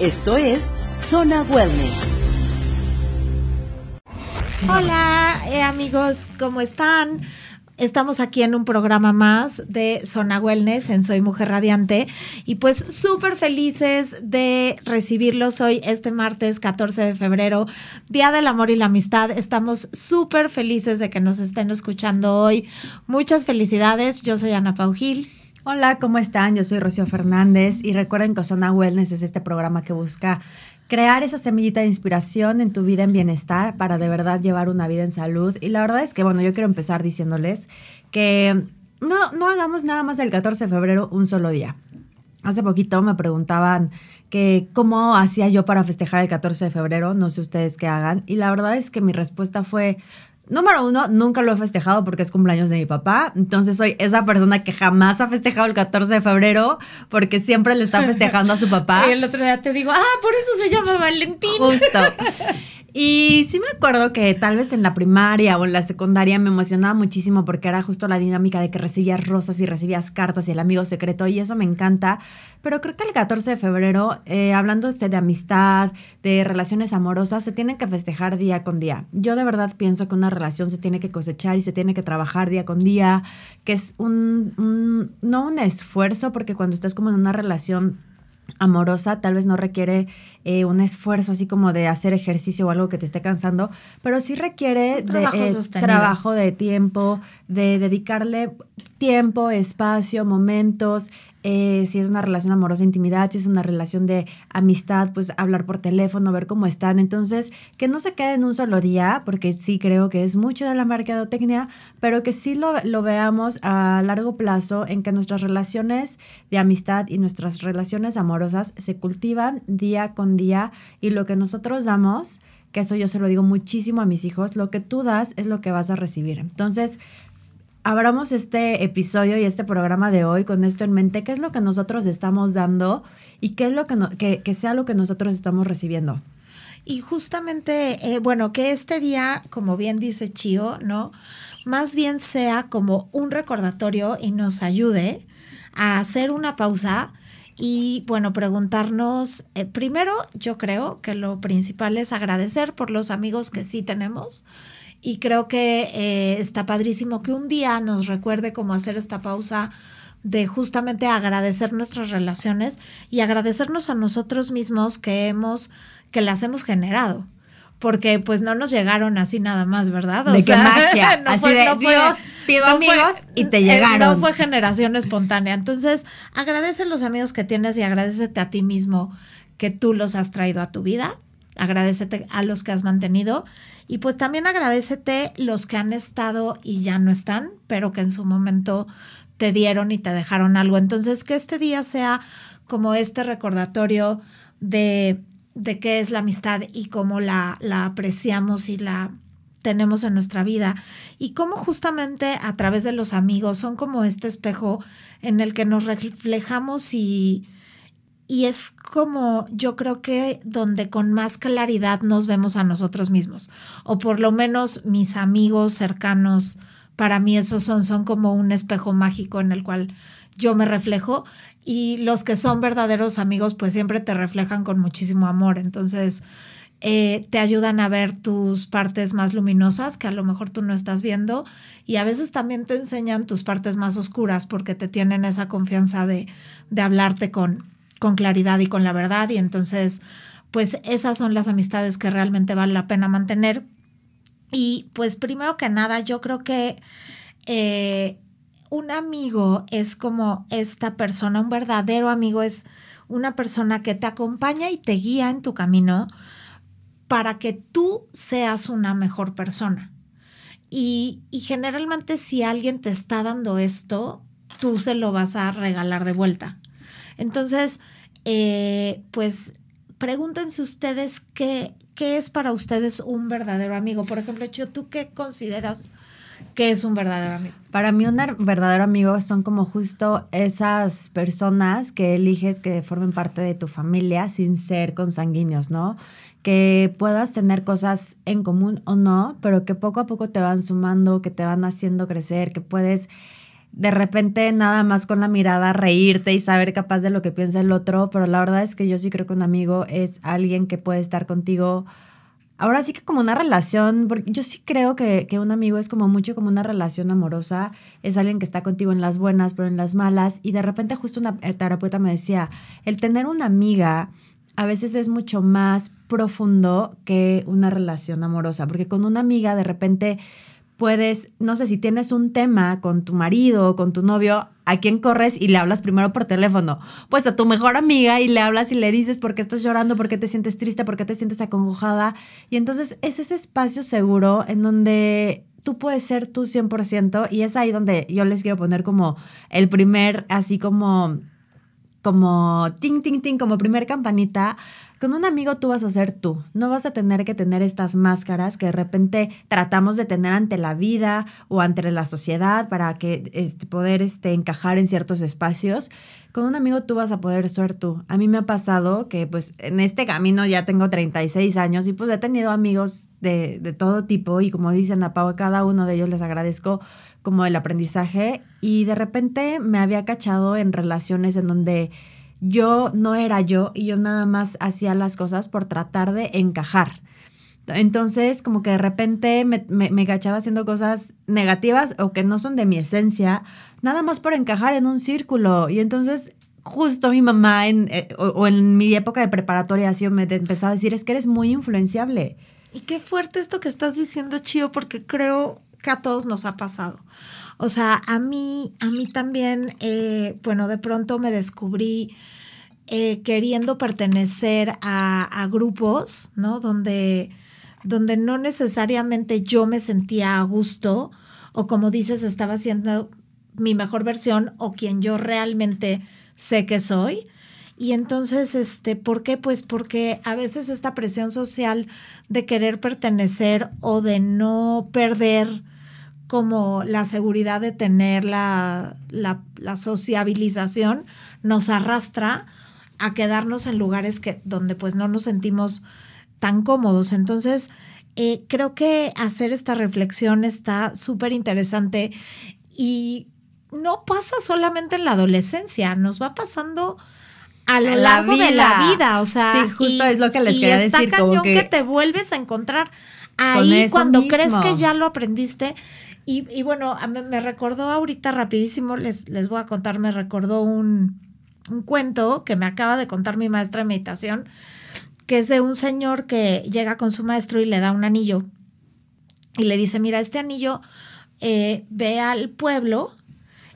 Esto es Zona Wellness. Hola eh, amigos, ¿cómo están? Estamos aquí en un programa más de Zona Wellness en Soy Mujer Radiante y pues súper felices de recibirlos hoy este martes 14 de febrero, Día del Amor y la Amistad. Estamos súper felices de que nos estén escuchando hoy. Muchas felicidades. Yo soy Ana Pau Gil. Hola, ¿cómo están? Yo soy Rocío Fernández y recuerden que Zona Wellness es este programa que busca crear esa semillita de inspiración en tu vida en bienestar para de verdad llevar una vida en salud. Y la verdad es que, bueno, yo quiero empezar diciéndoles que no, no hagamos nada más el 14 de febrero un solo día. Hace poquito me preguntaban que cómo hacía yo para festejar el 14 de febrero, no sé ustedes qué hagan, y la verdad es que mi respuesta fue, Número uno, nunca lo he festejado porque es cumpleaños de mi papá. Entonces soy esa persona que jamás ha festejado el 14 de febrero porque siempre le está festejando a su papá. Y el otro día te digo, ah, por eso se llama Valentín. Justo. Y sí me acuerdo que tal vez en la primaria o en la secundaria me emocionaba muchísimo porque era justo la dinámica de que recibías rosas y recibías cartas y el amigo secreto y eso me encanta. Pero creo que el 14 de febrero, eh, hablando de amistad, de relaciones amorosas, se tienen que festejar día con día. Yo de verdad pienso que una relación se tiene que cosechar y se tiene que trabajar día con día, que es un no un esfuerzo porque cuando estás como en una relación amorosa tal vez no requiere eh, un esfuerzo así como de hacer ejercicio o algo que te esté cansando, pero sí requiere de eh, trabajo de tiempo, de dedicarle tiempo, espacio, momentos, eh, si es una relación amorosa, intimidad, si es una relación de amistad, pues hablar por teléfono, ver cómo están. Entonces, que no se quede en un solo día, porque sí creo que es mucho de la mercadotecnia, pero que sí lo, lo veamos a largo plazo en que nuestras relaciones de amistad y nuestras relaciones amorosas se cultivan día con día y lo que nosotros damos que eso yo se lo digo muchísimo a mis hijos, lo que tú das es lo que vas a recibir. Entonces, abramos este episodio y este programa de hoy con esto en mente, qué es lo que nosotros estamos dando y qué es lo que, que, sea lo que nosotros estamos recibiendo. Y justamente, eh, bueno, que este día, como bien dice Chio, ¿no? Más bien sea como un recordatorio y nos ayude a hacer una pausa y, bueno, preguntarnos, eh, primero, yo creo que lo principal es agradecer por los amigos que sí tenemos, y creo que eh, está padrísimo que un día nos recuerde cómo hacer esta pausa de justamente agradecer nuestras relaciones y agradecernos a nosotros mismos que hemos, que las hemos generado. Porque pues no nos llegaron así nada más, ¿verdad? O de sea, magia. así de Dios, pido amigos y te eh, llegaron. No fue generación espontánea. Entonces, agradece los amigos que tienes y agradecete a ti mismo que tú los has traído a tu vida. Agradecete a los que has mantenido y pues también agradecete los que han estado y ya no están, pero que en su momento te dieron y te dejaron algo. Entonces, que este día sea como este recordatorio de, de qué es la amistad y cómo la, la apreciamos y la tenemos en nuestra vida y cómo justamente a través de los amigos son como este espejo en el que nos reflejamos y, y es como yo creo que donde con más claridad nos vemos a nosotros mismos, o por lo menos mis amigos cercanos, para mí esos son, son como un espejo mágico en el cual yo me reflejo y los que son verdaderos amigos pues siempre te reflejan con muchísimo amor, entonces eh, te ayudan a ver tus partes más luminosas que a lo mejor tú no estás viendo y a veces también te enseñan tus partes más oscuras porque te tienen esa confianza de, de hablarte con, con claridad y con la verdad. Y entonces, pues esas son las amistades que realmente vale la pena mantener. Y pues primero que nada, yo creo que eh, un amigo es como esta persona, un verdadero amigo es una persona que te acompaña y te guía en tu camino para que tú seas una mejor persona. Y, y, generalmente si alguien te está dando esto, tú se lo vas a regalar de vuelta. Entonces, eh, pues pregúntense ustedes qué, qué es para ustedes un verdadero amigo. Por ejemplo, Chio, ¿tú qué consideras que es un verdadero amigo? Para mí un verdadero amigo son como justo esas personas que eliges que formen parte de tu familia sin ser consanguíneos, ¿no? Que puedas tener cosas en común o no, pero que poco a poco te van sumando, que te van haciendo crecer, que puedes de repente nada más con la mirada reírte y saber capaz de lo que piensa el otro, pero la verdad es que yo sí creo que un amigo es alguien que puede estar contigo. Ahora sí que como una relación, porque yo sí creo que, que un amigo es como mucho como una relación amorosa, es alguien que está contigo en las buenas, pero en las malas, y de repente justo una terapeuta me decía, el tener una amiga a veces es mucho más profundo que una relación amorosa, porque con una amiga de repente puedes, no sé, si tienes un tema con tu marido o con tu novio, ¿a quién corres y le hablas primero por teléfono? Pues a tu mejor amiga y le hablas y le dices por qué estás llorando, por qué te sientes triste, por qué te sientes acongojada. Y entonces es ese espacio seguro en donde tú puedes ser tú 100% y es ahí donde yo les quiero poner como el primer, así como como ting, como primer campanita, con un amigo tú vas a ser tú. No vas a tener que tener estas máscaras que de repente tratamos de tener ante la vida o ante la sociedad para que este, poder este, encajar en ciertos espacios. Con un amigo tú vas a poder ser tú. A mí me ha pasado que pues en este camino ya tengo 36 años y pues he tenido amigos de, de todo tipo y como dicen a Pau, a cada uno de ellos les agradezco como el aprendizaje y de repente me había cachado en relaciones en donde yo no era yo y yo nada más hacía las cosas por tratar de encajar. Entonces, como que de repente me, me, cachaba haciendo cosas negativas o que no son de mi esencia, nada más por encajar en un círculo. Y entonces, justo mi mamá en, eh, o, en mi época de preparatoria así me empezaba a decir, es que eres muy influenciable. Y qué fuerte esto que estás diciendo, Chío, porque creo que a todos nos ha pasado. O sea, a mí, a mí también, eh, bueno, de pronto me descubrí eh, queriendo pertenecer a, grupos, ¿no? Donde, donde no necesariamente yo me sentía a gusto o como dices, estaba siendo mi mejor versión o quien yo realmente sé que soy. Y entonces, este, ¿por qué? Pues porque a veces esta presión social de querer pertenecer o de no perder como la seguridad de tener la, la, sociabilización nos arrastra a quedarnos en lugares que, donde pues no nos sentimos tan cómodos. Entonces, eh, creo que hacer esta reflexión está súper interesante y no pasa solamente en la adolescencia, nos va pasando a lo largo de la vida, o sea, sí, justo es lo que les quería está decir, cañón que... te vuelves a encontrar ahí cuando crees que ya lo aprendiste y, bueno, me, recordó ahorita rapidísimo, les, les voy a contar, me recordó un, cuento que me acaba de contar mi maestra de meditación, que es de un señor que llega con su maestro y le da un anillo. Y le dice, mira, este anillo eh, ve al pueblo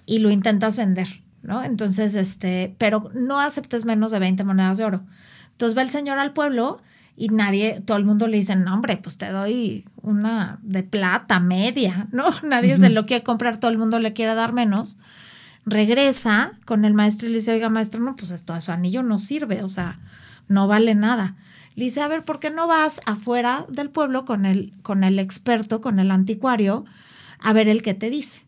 y lo intentas vender, ¿no? Entonces, este, pero no aceptes menos de 20 monedas de oro. Entonces va el señor al pueblo y nadie, todo el mundo le dice, no, hombre, pues te doy una de plata media, ¿no? Nadie se lo quiere comprar, todo el mundo le quiere dar menos. Regresa con el maestro y le dice, oiga, maestro, no, pues esto, su anillo no sirve, o sea, no vale nada. Le dice, a ver, ¿por qué no vas afuera del pueblo con el, con el experto, con el anticuario, a ver el que te dice?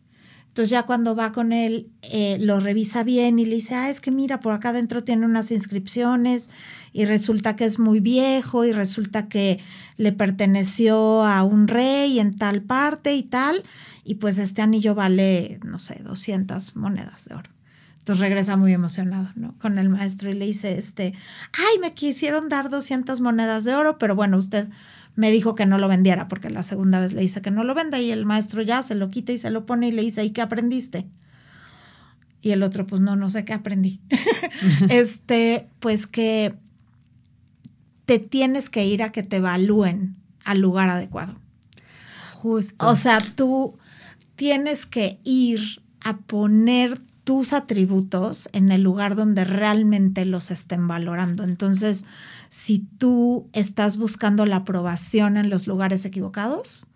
Entonces ya cuando va con él, eh, lo revisa bien y le dice, ah, es que mira, por acá adentro tiene unas inscripciones y resulta que es muy viejo y resulta que le perteneció a un rey en tal parte y tal, y pues este anillo vale, no sé, 200 monedas de oro. Entonces regresa muy emocionado, ¿no? Con el maestro y le dice, este, ay, me quisieron dar 200 monedas de oro, pero bueno, usted me dijo que no lo vendiera, porque la segunda vez le dice que no lo venda y el maestro ya se lo quita y se lo pone y le dice, ¿y qué aprendiste? Y el otro, pues no, no sé qué aprendí. este, pues que te tienes que ir a que te evalúen al lugar adecuado. Justo. O sea, tú tienes que ir a poner tus atributos en el lugar donde realmente los estén valorando. Entonces, si tú estás buscando la aprobación en los lugares equivocados,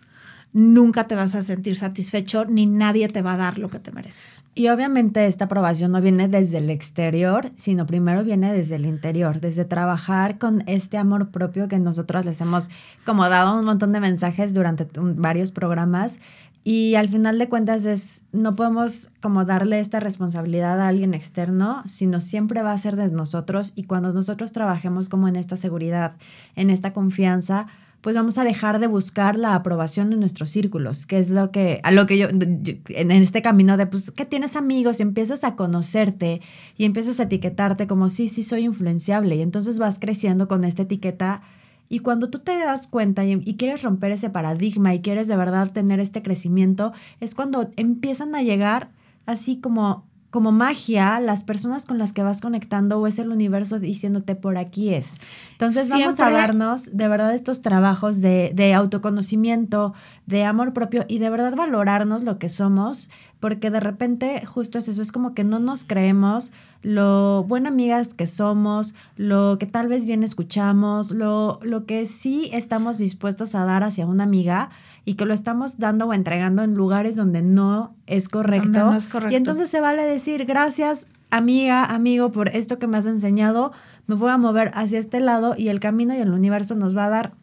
nunca te vas a sentir satisfecho ni nadie te va a dar lo que te mereces. Y obviamente esta aprobación no viene desde el exterior, sino primero viene desde el interior, desde trabajar con este amor propio que nosotros les hemos como dado un montón de mensajes durante varios programas y al final de cuentas es, no podemos como darle esta responsabilidad a alguien externo, sino siempre va a ser de nosotros y cuando nosotros trabajemos como en esta seguridad, en esta confianza, pues vamos a dejar de buscar la aprobación de nuestros círculos, que es lo que, a lo que yo, en este camino de, pues, que tienes amigos y empiezas a conocerte y empiezas a etiquetarte como, sí, sí, soy influenciable y entonces vas creciendo con esta etiqueta y cuando tú te das cuenta y, y, quieres romper ese paradigma y quieres de verdad tener este crecimiento, es cuando empiezan a llegar así como como magia las personas con las que vas conectando o es el universo diciéndote por aquí es. Entonces vamos a darnos de verdad estos trabajos de, de, autoconocimiento, de amor propio y de verdad valorarnos lo que somos, porque de repente justo es eso, es como que no nos creemos lo buenas amigas que somos, lo que tal vez bien escuchamos, lo, lo que sí estamos dispuestos a dar hacia una amiga y que lo estamos dando o entregando en lugares donde no es correcto. No es correcto. Y entonces se vale decir gracias amiga, amigo, por esto que me has enseñado, me voy a mover hacia este lado y el camino y el universo nos va a dar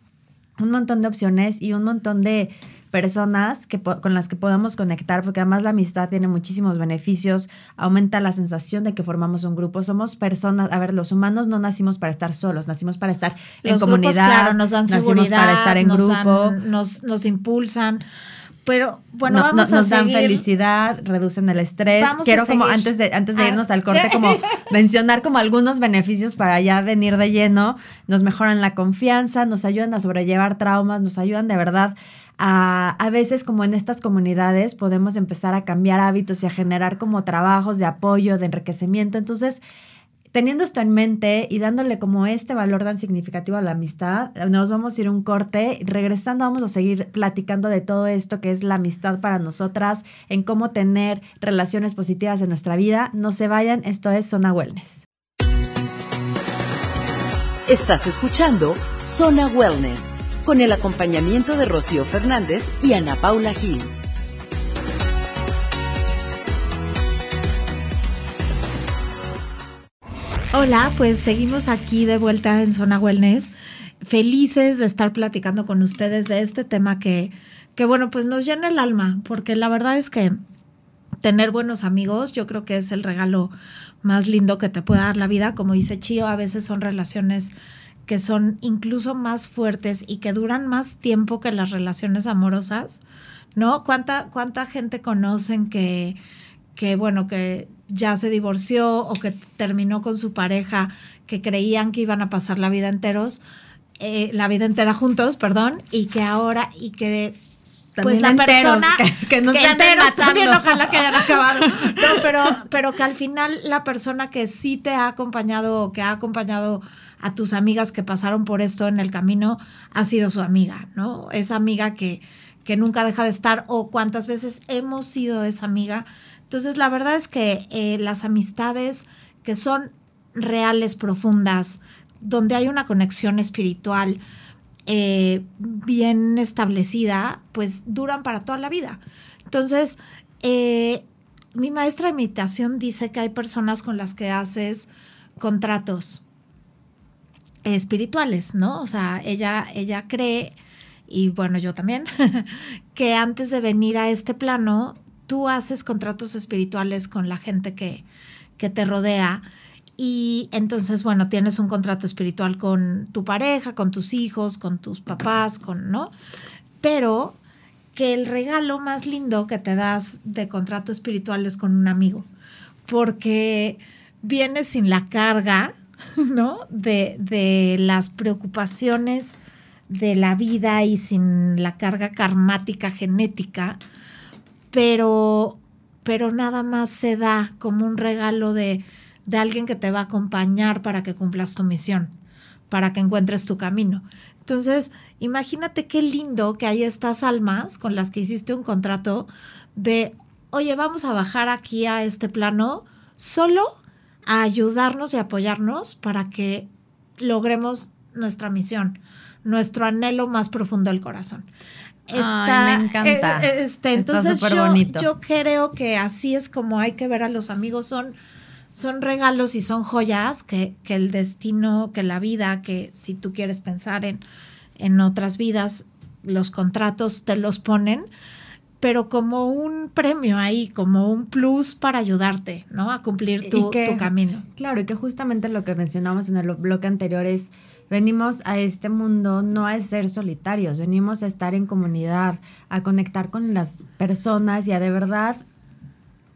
un montón de opciones y un montón de personas que, con las que podamos conectar, porque además la amistad tiene muchísimos beneficios, aumenta la sensación de que formamos un grupo, somos personas, a ver, los humanos no nacimos para estar solos, nacimos para estar en comunidad, claro, nos dan seguridad, para estar en nos grupo, nos, nos impulsan. Pero bueno, vamos nos a dan felicidad, reducen el estrés. Quiero como antes de antes de Ah. irnos al corte como mencionar como algunos beneficios para ya venir de lleno. Nos mejoran la confianza, nos ayudan a sobrellevar traumas, nos ayudan de verdad a, a veces como en estas comunidades podemos empezar a cambiar hábitos y a generar como trabajos de apoyo, de enriquecimiento. Entonces, teniendo esto en mente y dándole como este valor tan significativo a la amistad, nos vamos a ir un corte. Regresando vamos a seguir platicando de todo esto que es la amistad para nosotras, en cómo tener relaciones positivas en nuestra vida. No se vayan, esto es Zona Wellness. Estás escuchando Zona Wellness con el acompañamiento de Rocío Fernández y Ana Paula Gil. Hola, pues seguimos aquí de vuelta en Zona Wellness, felices de estar platicando con ustedes de este tema que, que bueno, pues nos llena el alma, porque la verdad es que tener buenos amigos yo creo que es el regalo más lindo que te puede dar la vida. Como dice Chío, a veces son relaciones que son incluso más fuertes y que duran más tiempo que las relaciones amorosas, ¿no? ¿Cuánta, cuánta gente conocen que, que, bueno, que ya se divorció o que terminó con su pareja, que creían que iban a pasar la vida enteros, eh, la vida entera juntos, perdón, y que ahora, y que pues la enteros, persona que- que nos enteros matando. también ojalá que hayan acabado. No pero pero que al final la persona que sí te ha acompañado o que ha acompañado a tus amigas que pasaron por esto en el camino ha sido su amiga no esa amiga que que nunca deja de estar o cuántas veces hemos sido esa amiga. Entonces la verdad es que eh, las amistades que son reales profundas donde hay una conexión espiritual eh, bien establecida, pues duran para toda la vida. Entonces, eh, mi maestra de meditación dice que hay personas con las que haces contratos espirituales, ¿no? O sea, ella, ella cree, y bueno, yo también, que antes de venir a este plano, tú haces contratos espirituales con la gente que, que te rodea. Y entonces, bueno, tienes un contrato espiritual con tu pareja, con tus hijos, con tus papás, con, ¿no? Pero que el regalo más lindo que te das de contrato espiritual es con un amigo, porque vienes sin la carga, ¿no? De, de las preocupaciones de la vida y sin la carga karmática genética, pero, pero nada más se da como un regalo de, de alguien que te va a acompañar para que cumplas tu misión, para que encuentres tu camino. Entonces, imagínate qué lindo que hay estas almas con las que hiciste un contrato de, oye, vamos a bajar aquí a este plano solo a ayudarnos y apoyarnos para que logremos nuestra misión, nuestro anhelo más profundo del corazón. está, me encanta. eh, este, Está entonces yo, yo creo que así es como hay que ver a los amigos. Son, son regalos y son joyas que, que el destino, que la vida, que si tú quieres pensar en, en otras vidas, los contratos te los ponen, pero como un premio ahí, como un plus para ayudarte, ¿no? A cumplir tu, que- tu camino. Claro, y que justamente lo que mencionamos en el bloque anterior es, venimos a este mundo no a ser solitarios, venimos a estar en comunidad, a conectar con las personas y a de verdad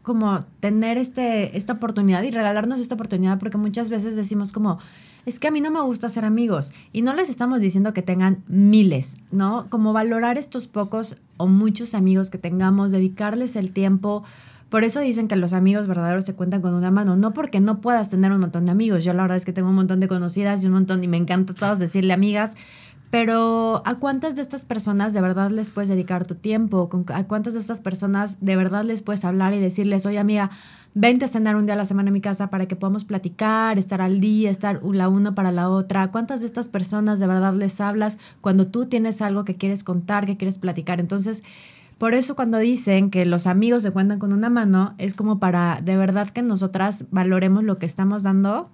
como tener este, esta oportunidad y regalarnos esta oportunidad porque muchas veces decimos como, es que a mí no me gusta ser amigos y no les estamos diciendo que tengan miles, ¿no? Como valorar estos pocos o muchos amigos que tengamos, dedicarles el tiempo. Por eso dicen que los amigos verdaderos se cuentan con una mano, no porque no puedas tener un montón de amigos. Yo la verdad es que tengo un montón de conocidas y un montón, y me encanta todos decirle amigas, pero ¿a cuántas de estas personas de verdad les puedes dedicar tu tiempo? ¿Con- ¿A cuántas de estas personas de verdad les puedes hablar y decirles, oye amiga, vente a cenar un día a la semana en mi casa para que podamos platicar, estar al día, estar la una para la otra? ¿A ¿Cuántas de estas personas de verdad les hablas cuando tú tienes algo que quieres contar, que quieres platicar? Entonces, por eso cuando dicen que los amigos se cuentan con una mano, es como para de verdad que nosotras valoremos lo que estamos dando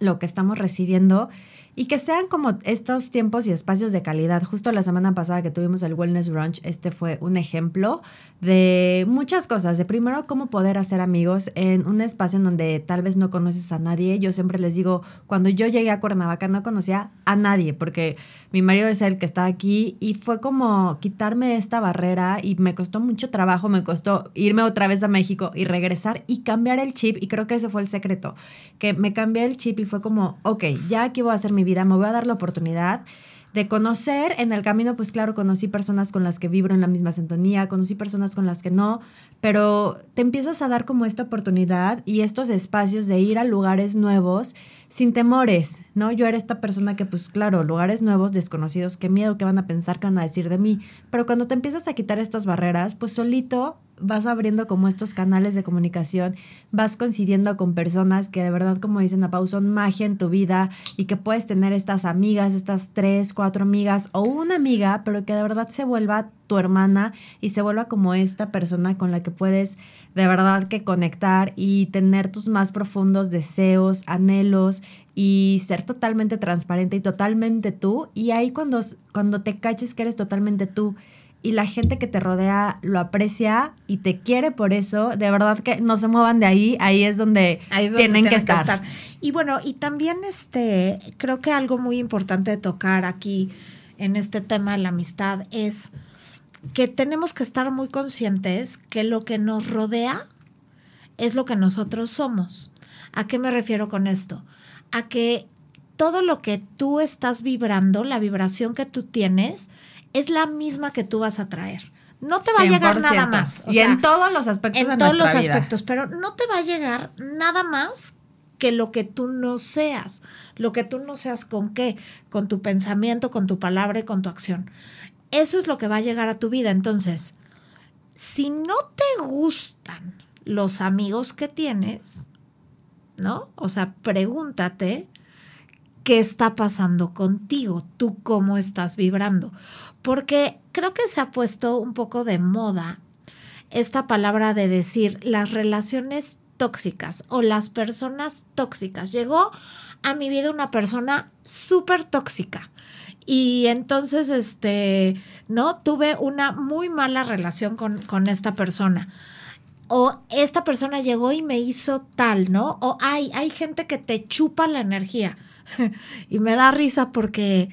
lo que estamos recibiendo y que sean como estos tiempos y espacios de calidad. Justo la semana pasada que tuvimos el Wellness Brunch, este fue un ejemplo de muchas cosas. De primero, cómo poder hacer amigos en un espacio en donde tal vez no conoces a nadie. Yo siempre les digo, cuando yo llegué a Cuernavaca no conocía a nadie porque mi marido es el que está aquí y fue como quitarme esta barrera y me costó mucho trabajo, me costó irme otra vez a México y regresar y cambiar el chip y creo que ese fue el secreto, que me cambié el chip y fue como, ok, ya aquí voy a hacer mi vida, me voy a dar la oportunidad de conocer en el camino, pues claro, conocí personas con las que vibro en la misma sintonía, conocí personas con las que no, pero te empiezas a dar como esta oportunidad y estos espacios de ir a lugares nuevos sin temores, ¿no? Yo era esta persona que, pues claro, lugares nuevos, desconocidos, qué miedo, qué van a pensar, qué van a decir de mí, pero cuando te empiezas a quitar estas barreras, pues solito vas abriendo como estos canales de comunicación, vas coincidiendo con personas que de verdad, como dicen a Pau, son magia en tu vida y que puedes tener estas amigas, estas tres, cuatro amigas o una amiga, pero que de verdad se vuelva tu hermana y se vuelva como esta persona con la que puedes de verdad que conectar y tener tus más profundos deseos, anhelos y ser totalmente transparente y totalmente tú. Y ahí cuando, cuando te caches que eres totalmente tú y la gente que te rodea lo aprecia y te quiere por eso, de verdad que no se muevan de ahí, ahí es donde, Ahí es donde tienen, que, estar. Y bueno, y también este, creo que algo muy importante de tocar aquí en este tema de la amistad es que tenemos que estar muy conscientes que lo que nos rodea es lo que nosotros somos. ¿A qué me refiero con esto? A que todo lo que tú estás vibrando, la vibración que tú tienes, es la misma que tú vas a traer. No te va a llegar nada 100%. más. o y sea, en todos los aspectos en de todos los vida. aspectos, pero no te va a llegar nada más que lo que tú no seas. Lo que tú no seas con qué, con tu pensamiento, con tu palabra y con tu acción. Eso es lo que va a llegar a tu vida. Entonces, si no te gustan los amigos que tienes, ¿no? O sea, pregúntate qué está pasando contigo, tú cómo estás vibrando. Porque creo que se ha puesto un poco de moda esta palabra de decir las relaciones tóxicas o las personas tóxicas. Llegó a mi vida una persona súper tóxica. Y entonces, este, ¿no? Tuve una muy mala relación con, con esta persona. O esta persona llegó y me hizo tal, ¿no? O hay, hay gente que te chupa la energía. y me da risa porque,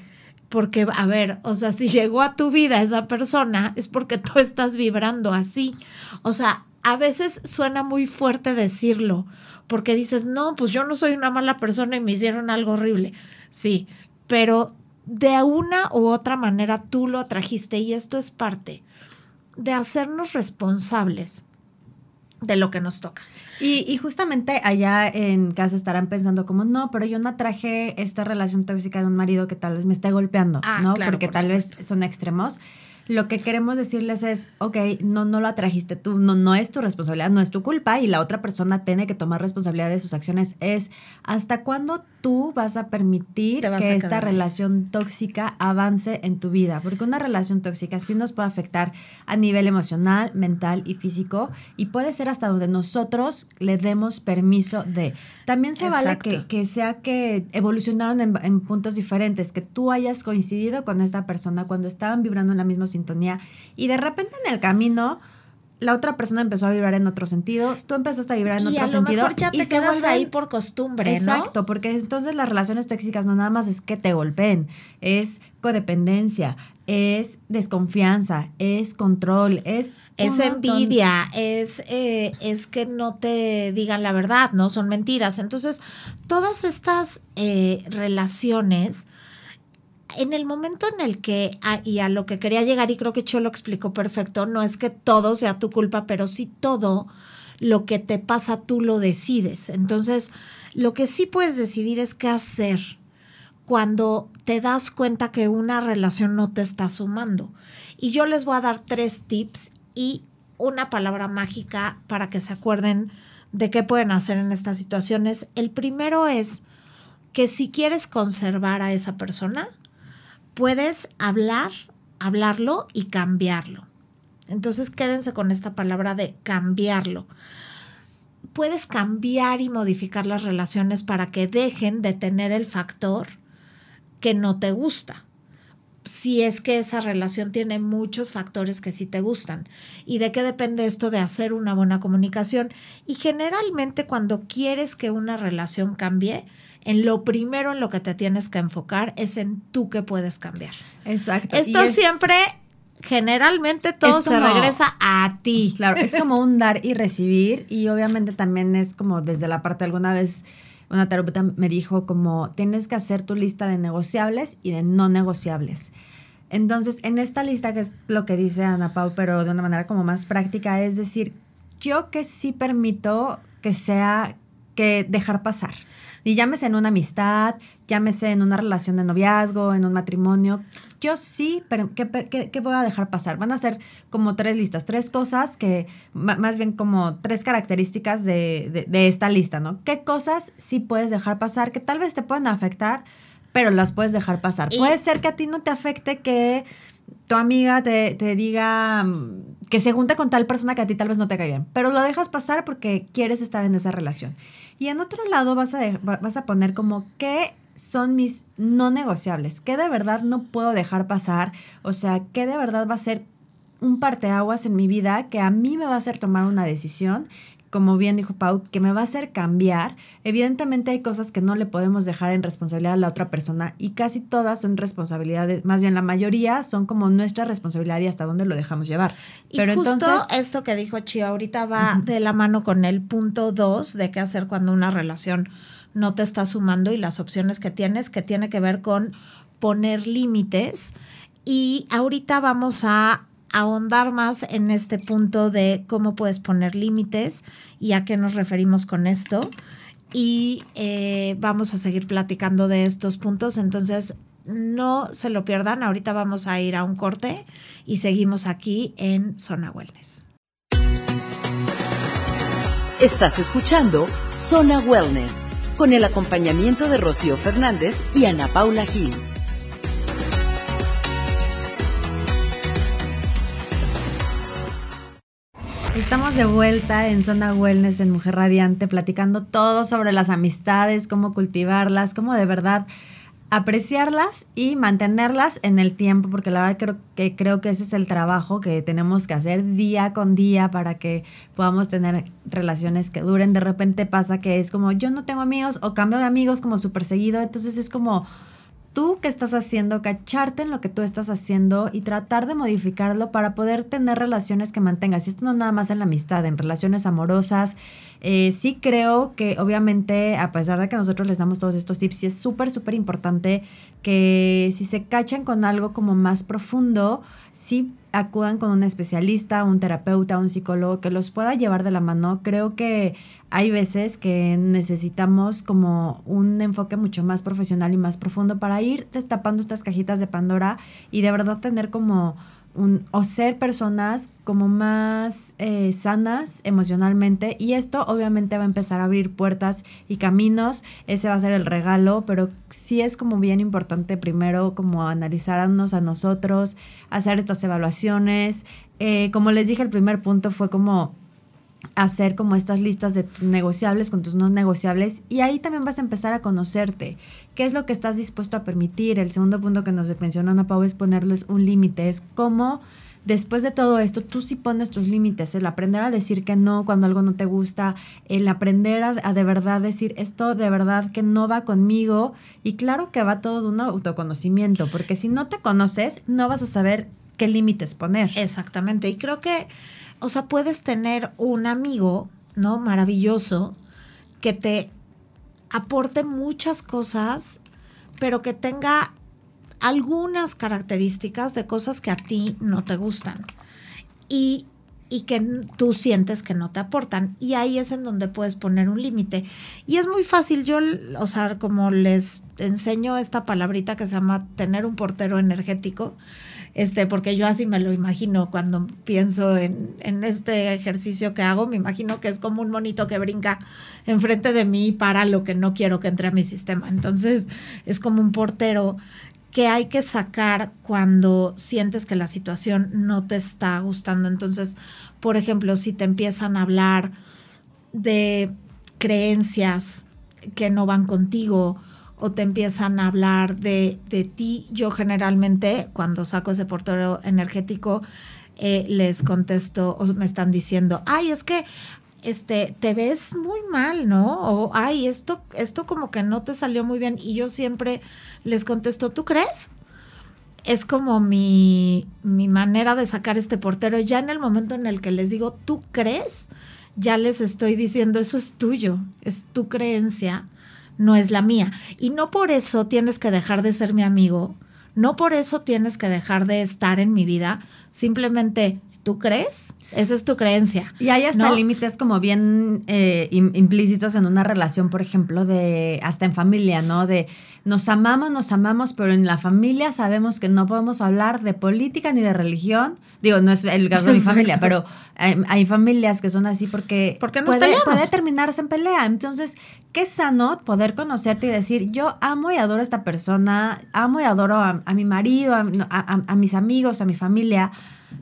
porque, a ver, o sea, si llegó a tu vida esa persona, es porque tú estás vibrando así. O sea, a veces suena muy fuerte decirlo, porque dices, no, pues yo no soy una mala persona y me hicieron algo horrible. Sí, pero de una u otra manera tú lo atrajiste y esto es parte de hacernos responsables de lo que nos toca. Y, y, justamente allá en casa estarán pensando como, no, pero yo no atraje esta relación tóxica de un marido que tal vez me esté golpeando, Ah, ¿no? claro, Porque por tal supuesto. vez son extremos. Lo que queremos decirles es, ok, no, no lo atrajiste tú, no, no es tu responsabilidad, no es tu culpa y la otra persona tiene que tomar responsabilidad de sus acciones. Es hasta cuándo tú vas a permitir que esta relación tóxica avance en tu vida, porque una relación tóxica sí nos puede afectar a nivel emocional, mental y físico y puede ser hasta donde nosotros le demos permiso de. También se vale que, sea que evolucionaron en, en puntos diferentes, que tú hayas coincidido con esta persona cuando estaban vibrando en la misma sintonía y de repente en el camino la otra persona empezó a vibrar en otro sentido, tú empezaste a vibrar en otro sentido. Y a lo mejor ya te quedas ahí por costumbre, Exacto, ¿no? Exacto, porque entonces las relaciones tóxicas no nada más es que te golpeen, es codependencia, es desconfianza, es control, es... Es envidia, es, eh, es que no te digan la verdad, ¿no? Son mentiras. Entonces, todas estas eh, relaciones en el momento en el que, y a lo que quería llegar, y creo que Cho lo explicó perfecto, no es que todo sea tu culpa, pero sí todo lo que te pasa tú lo decides. Entonces, lo que sí puedes decidir es qué hacer cuando te das cuenta que una relación no te está sumando. Y yo les voy a dar tres tips y una palabra mágica para que se acuerden de qué pueden hacer en estas situaciones. El primero es que si quieres conservar a esa persona, puedes hablar, hablarlo y cambiarlo. Entonces quédense con esta palabra de cambiarlo. Puedes cambiar y modificar las relaciones para que dejen de tener el factor que no te gusta. Si es que esa relación tiene muchos factores que sí te gustan. ¿Y de qué depende esto de hacer una buena comunicación? Y generalmente cuando quieres que una relación cambie, en lo primero en lo que te tienes que enfocar es en tú que puedes cambiar. Exacto. Esto siempre, generalmente todo se regresa a ti. Claro, es como un dar y recibir y obviamente también es como desde la parte alguna vez una terapeuta me dijo como tienes que hacer tu lista de negociables y de no negociables. Entonces, en esta lista, que es lo que dice Ana Pau, pero de una manera como más práctica, es decir, yo que sí permito que sea que dejar pasar. Y llámese en una amistad, llámese en una relación de noviazgo, en un matrimonio. Yo sí, pero ¿qué, voy a dejar pasar? Van a ser como tres listas, tres cosas que, más bien como tres características de, esta lista, ¿no? ¿Qué cosas sí puedes dejar pasar que tal vez te pueden afectar, pero las puedes dejar pasar? Puede ser que a ti no te afecte que tu amiga te, te, diga mm, que se junte con tal persona que a ti tal vez no te caiga bien, pero lo dejas pasar porque quieres estar en esa relación. Y en otro lado vas a, vas a poner como qué son mis no negociables, qué de verdad no puedo dejar pasar, o sea, qué de verdad va a ser un parteaguas en mi vida que a mí me va a hacer tomar una decisión como bien dijo Pau, que me va a hacer cambiar. Evidentemente hay cosas que no le podemos dejar en responsabilidad a la otra persona y casi todas son responsabilidades, más bien la mayoría son como nuestra responsabilidad y hasta dónde lo dejamos llevar. Y Pero justo esto que dijo Chio ahorita va de la mano con el punto dos de qué hacer cuando una relación no te está sumando y las opciones que tienes, que tiene que ver con poner límites. Y ahorita vamos a ahondar más en este punto de cómo puedes poner límites y a qué nos referimos con esto. Y eh, vamos a seguir platicando de estos puntos. Entonces, no se lo pierdan. Ahorita vamos a ir a un corte y seguimos aquí en Zona Wellness. Estás escuchando Zona Wellness con el acompañamiento de Rocío Fernández y Ana Paula Gil. Estamos de vuelta en Zona Wellness en Mujer Radiante, platicando todo sobre las amistades, cómo cultivarlas, cómo de verdad apreciarlas y mantenerlas en el tiempo, porque la verdad creo que creo que ese es el trabajo que tenemos que hacer día con día para que podamos tener relaciones que duren. De repente pasa que es como yo no tengo amigos o cambio de amigos como súper seguido, entonces es como tú qué estás haciendo, cacharte en lo que tú estás haciendo y tratar de modificarlo para poder tener relaciones que mantengas. Y esto no nada más en la amistad, en relaciones amorosas. Eh, sí creo que obviamente, a pesar de que nosotros les damos todos estos tips, sí es súper, súper importante que si se cachan con algo como más profundo, sí acudan con un especialista, un terapeuta, un psicólogo que los pueda llevar de la mano. Creo que hay veces que necesitamos como un enfoque mucho más profesional y más profundo para ir destapando estas cajitas de Pandora y de verdad tener como o ser personas como más eh, sanas emocionalmente y esto obviamente va a empezar a abrir puertas y caminos, ese va a ser el regalo, pero sí es como bien importante primero como analizarnos a nosotros, hacer estas evaluaciones, eh, como les dije el primer punto fue como hacer como estas listas de negociables con tus no negociables y ahí también vas a empezar a conocerte. ¿Qué es lo que estás dispuesto a permitir? El segundo punto que nos mencionó Ana Pau es ponerles un límite, es cómo después de todo esto tú sí pones tus límites, el aprender a decir que no cuando algo no te gusta, el aprender a, a de verdad decir esto de verdad que no va conmigo y claro que va todo de un autoconocimiento, porque si no te conoces no vas a saber qué límites poner. Exactamente, y creo que o sea, puedes tener un amigo, ¿no? Maravilloso, que te aporte muchas cosas, pero que tenga algunas características de cosas que a ti no te gustan y, y, que tú sientes que no te aportan. Y ahí es en donde puedes poner un límite. Y es muy fácil, yo, o sea, como les enseño esta palabrita que se llama tener un portero energético, este, porque yo así me lo imagino cuando pienso en, en, este ejercicio que hago, me imagino que es como un monito que brinca enfrente de mí para lo que no quiero que entre a mi sistema. Entonces es como un portero que hay que sacar cuando sientes que la situación no te está gustando. Entonces, por ejemplo, si te empiezan a hablar de creencias que no van contigo, o te empiezan a hablar de, de ti. Yo generalmente cuando saco ese portero energético eh, les contesto o me están diciendo, ay, es que este, te ves muy mal, ¿no? O, ay, esto, esto como que no te salió muy bien. Y yo siempre les contesto, ¿tú crees? Es como mi, mi manera de sacar este portero. Ya en el momento en el que les digo, ¿tú crees? Ya les estoy diciendo, eso es tuyo, es tu creencia no es la mía. Y no por eso tienes que dejar de ser mi amigo, no por eso tienes que dejar de estar en mi vida, simplemente ¿Tú crees? Esa es tu creencia. Y hay hasta límites como bien eh, implícitos en una relación, por ejemplo, de hasta en familia, ¿no? De nos amamos, nos amamos, pero en la familia sabemos que no podemos hablar de política ni de religión. Digo, no es el caso de mi familia, pero hay, familias que son así porque, porque puede, puede, terminarse en pelea. Entonces, qué sano poder conocerte y decir, yo amo y adoro a esta persona, amo y adoro a, mi marido, a mis amigos, a mi familia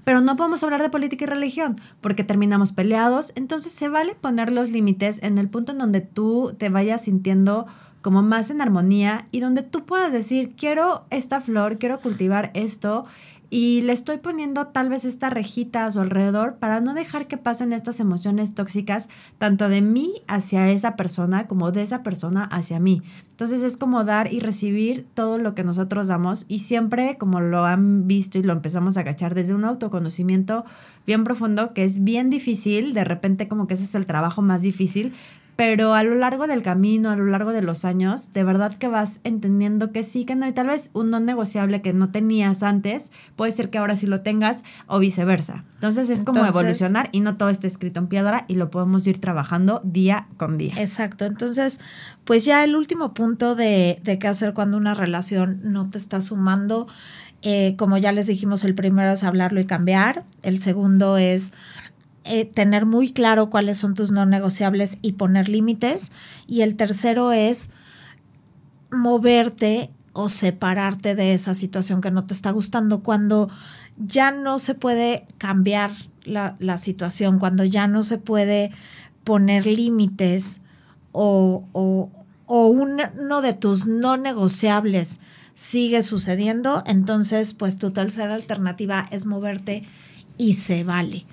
pero no podemos hablar de política y religión porque terminamos peleados. Entonces se vale poner los límites en el punto en donde tú te vayas sintiendo como más en armonía y donde tú puedas decir, quiero esta flor, quiero cultivar esto y le estoy poniendo tal vez esta rejita a su alrededor para no dejar que pasen estas emociones tóxicas tanto de mí hacia esa persona como de esa persona hacia mí. Entonces es como dar y recibir todo lo que nosotros damos y siempre como lo han visto y lo empezamos a agachar desde un autoconocimiento bien profundo que es bien difícil, de repente como que ese es el trabajo más difícil, pero a lo largo del camino, a lo largo de los años, de verdad que vas entendiendo que sí, que no, y tal vez un no negociable que no tenías antes, puede ser que ahora sí lo tengas o viceversa. Entonces es como evolucionar y no todo está escrito en piedra y lo podemos ir trabajando día con día. Exacto, entonces pues ya el último punto de, de qué hacer cuando una relación no te está sumando, eh, como ya les dijimos, el primero es hablarlo y cambiar, el segundo es eh, tener muy claro cuáles son tus no negociables y poner límites. Y el tercero es moverte o separarte de esa situación que no te está gustando cuando ya no se puede cambiar la, situación, cuando ya no se puede poner límites o, o, o uno de tus no negociables sigue sucediendo, entonces pues tu tercera alternativa es moverte y se vale.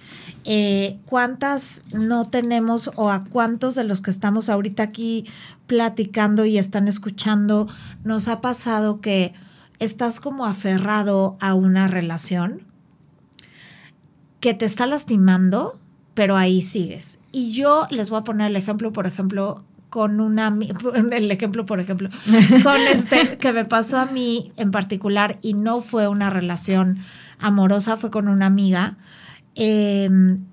Eh, ¿Cuántas no tenemos o a cuántos de los que estamos ahorita aquí platicando y están escuchando nos ha pasado que estás como aferrado a una relación que te está lastimando, pero ahí sigues? Y yo les voy a poner el ejemplo, por ejemplo, con una el ejemplo por ejemplo con este que me pasó a mí en particular y no fue una relación amorosa fue con una amiga Em,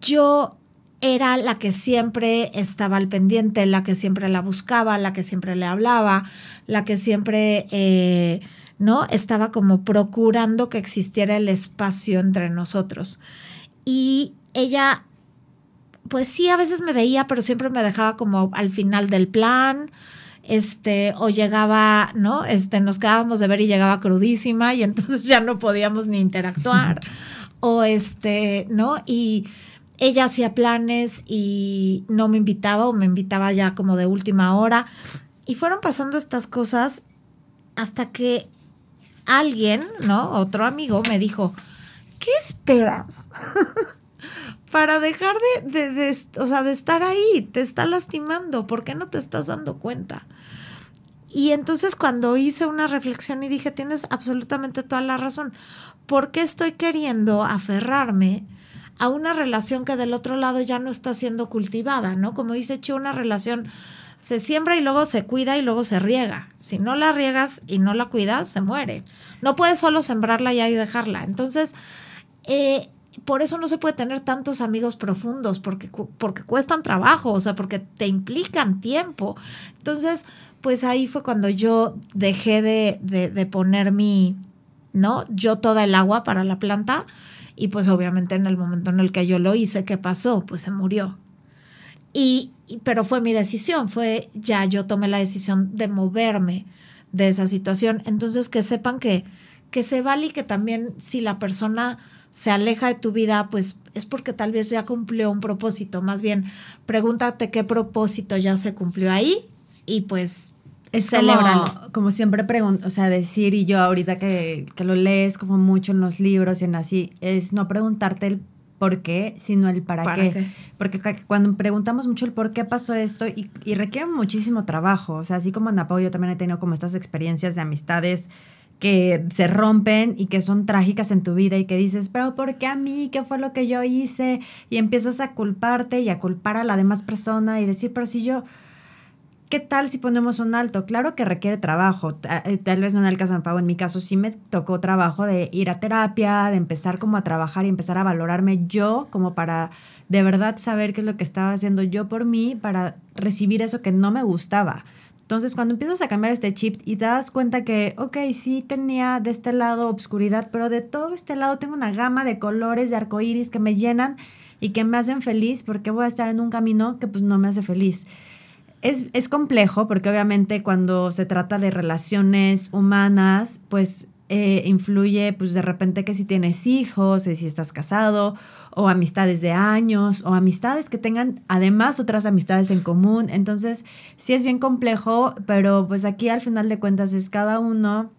yo era la que siempre estaba al pendiente, la que siempre la buscaba, la que siempre le hablaba, la que siempre, eh, ¿no? Estaba como procurando que existiera el espacio entre nosotros. Y ella, pues sí, a veces me veía, pero siempre me dejaba como al final del plan, este, o llegaba, ¿no? Este, nos quedábamos de ver y llegaba crudísima y entonces ya no podíamos ni interactuar, o este, ¿no? Y ella hacía planes y no me invitaba o me invitaba ya como de última hora. Y fueron pasando estas cosas hasta que alguien, ¿no? Otro amigo me dijo, ¿qué esperas? Para dejar de, de, o sea, de estar ahí, te está lastimando, ¿por qué no te estás dando cuenta? Y entonces cuando hice una reflexión y dije, tienes absolutamente toda la razón, ¿por qué estoy queriendo aferrarme a una relación que del otro lado ya no está siendo cultivada, ¿no? Como dice Chu, una relación se siembra y luego se cuida y luego se riega. Si no la riegas y no la cuidas, se muere. No puedes solo sembrarla y ahí dejarla. Entonces, eh, por eso no se puede tener tantos amigos profundos, porque, porque cuestan trabajo, o sea, porque te implican tiempo. Entonces, pues ahí fue cuando yo dejé de, de, poner mi, ¿no? Yo toda el agua para la planta. Y pues obviamente en el momento en el que yo lo hice, ¿qué pasó? Pues se murió. Y, pero fue mi decisión, fue ya yo tomé la decisión de moverme de esa situación. Entonces que sepan que, que se vale y que también si la persona se aleja de tu vida, pues es porque tal vez ya cumplió un propósito. Más bien, pregúntate qué propósito ya se cumplió ahí y pues es Como, como siempre pregunto, o sea, decir, y yo ahorita que, que, lo lees como mucho en los libros y en así, es no preguntarte el por qué, sino el para, qué. Porque cuando preguntamos mucho el por qué pasó esto y, y, requiere muchísimo trabajo, o sea, así como en apoyo yo también he tenido como estas experiencias de amistades que se rompen y que son trágicas en tu vida y que dices, pero ¿por qué a mí? ¿Qué fue lo que yo hice? Y empiezas a culparte y a culpar a la demás persona y decir, pero si yo ¿Qué tal si ponemos un alto? Claro que requiere trabajo. Eh, tal vez no en el caso de Pau, en mi caso sí me tocó trabajo de ir a terapia, de empezar como a trabajar y empezar a valorarme yo como para de verdad saber qué es lo que estaba haciendo yo por mí para recibir eso que no me gustaba. Entonces, cuando empiezas a cambiar este chip y te das cuenta que, ok, sí tenía de este lado obscuridad, pero de todo este lado tengo una gama de colores, de arcoíris que me llenan y que me hacen feliz, porque voy a estar en un camino que pues no me hace feliz es, complejo porque obviamente cuando se trata de relaciones humanas, pues eh, influye pues de repente que si tienes hijos, si estás casado, o amistades de años, o amistades que tengan además otras amistades en común. Entonces, sí es bien complejo, pero pues aquí al final de cuentas es cada uno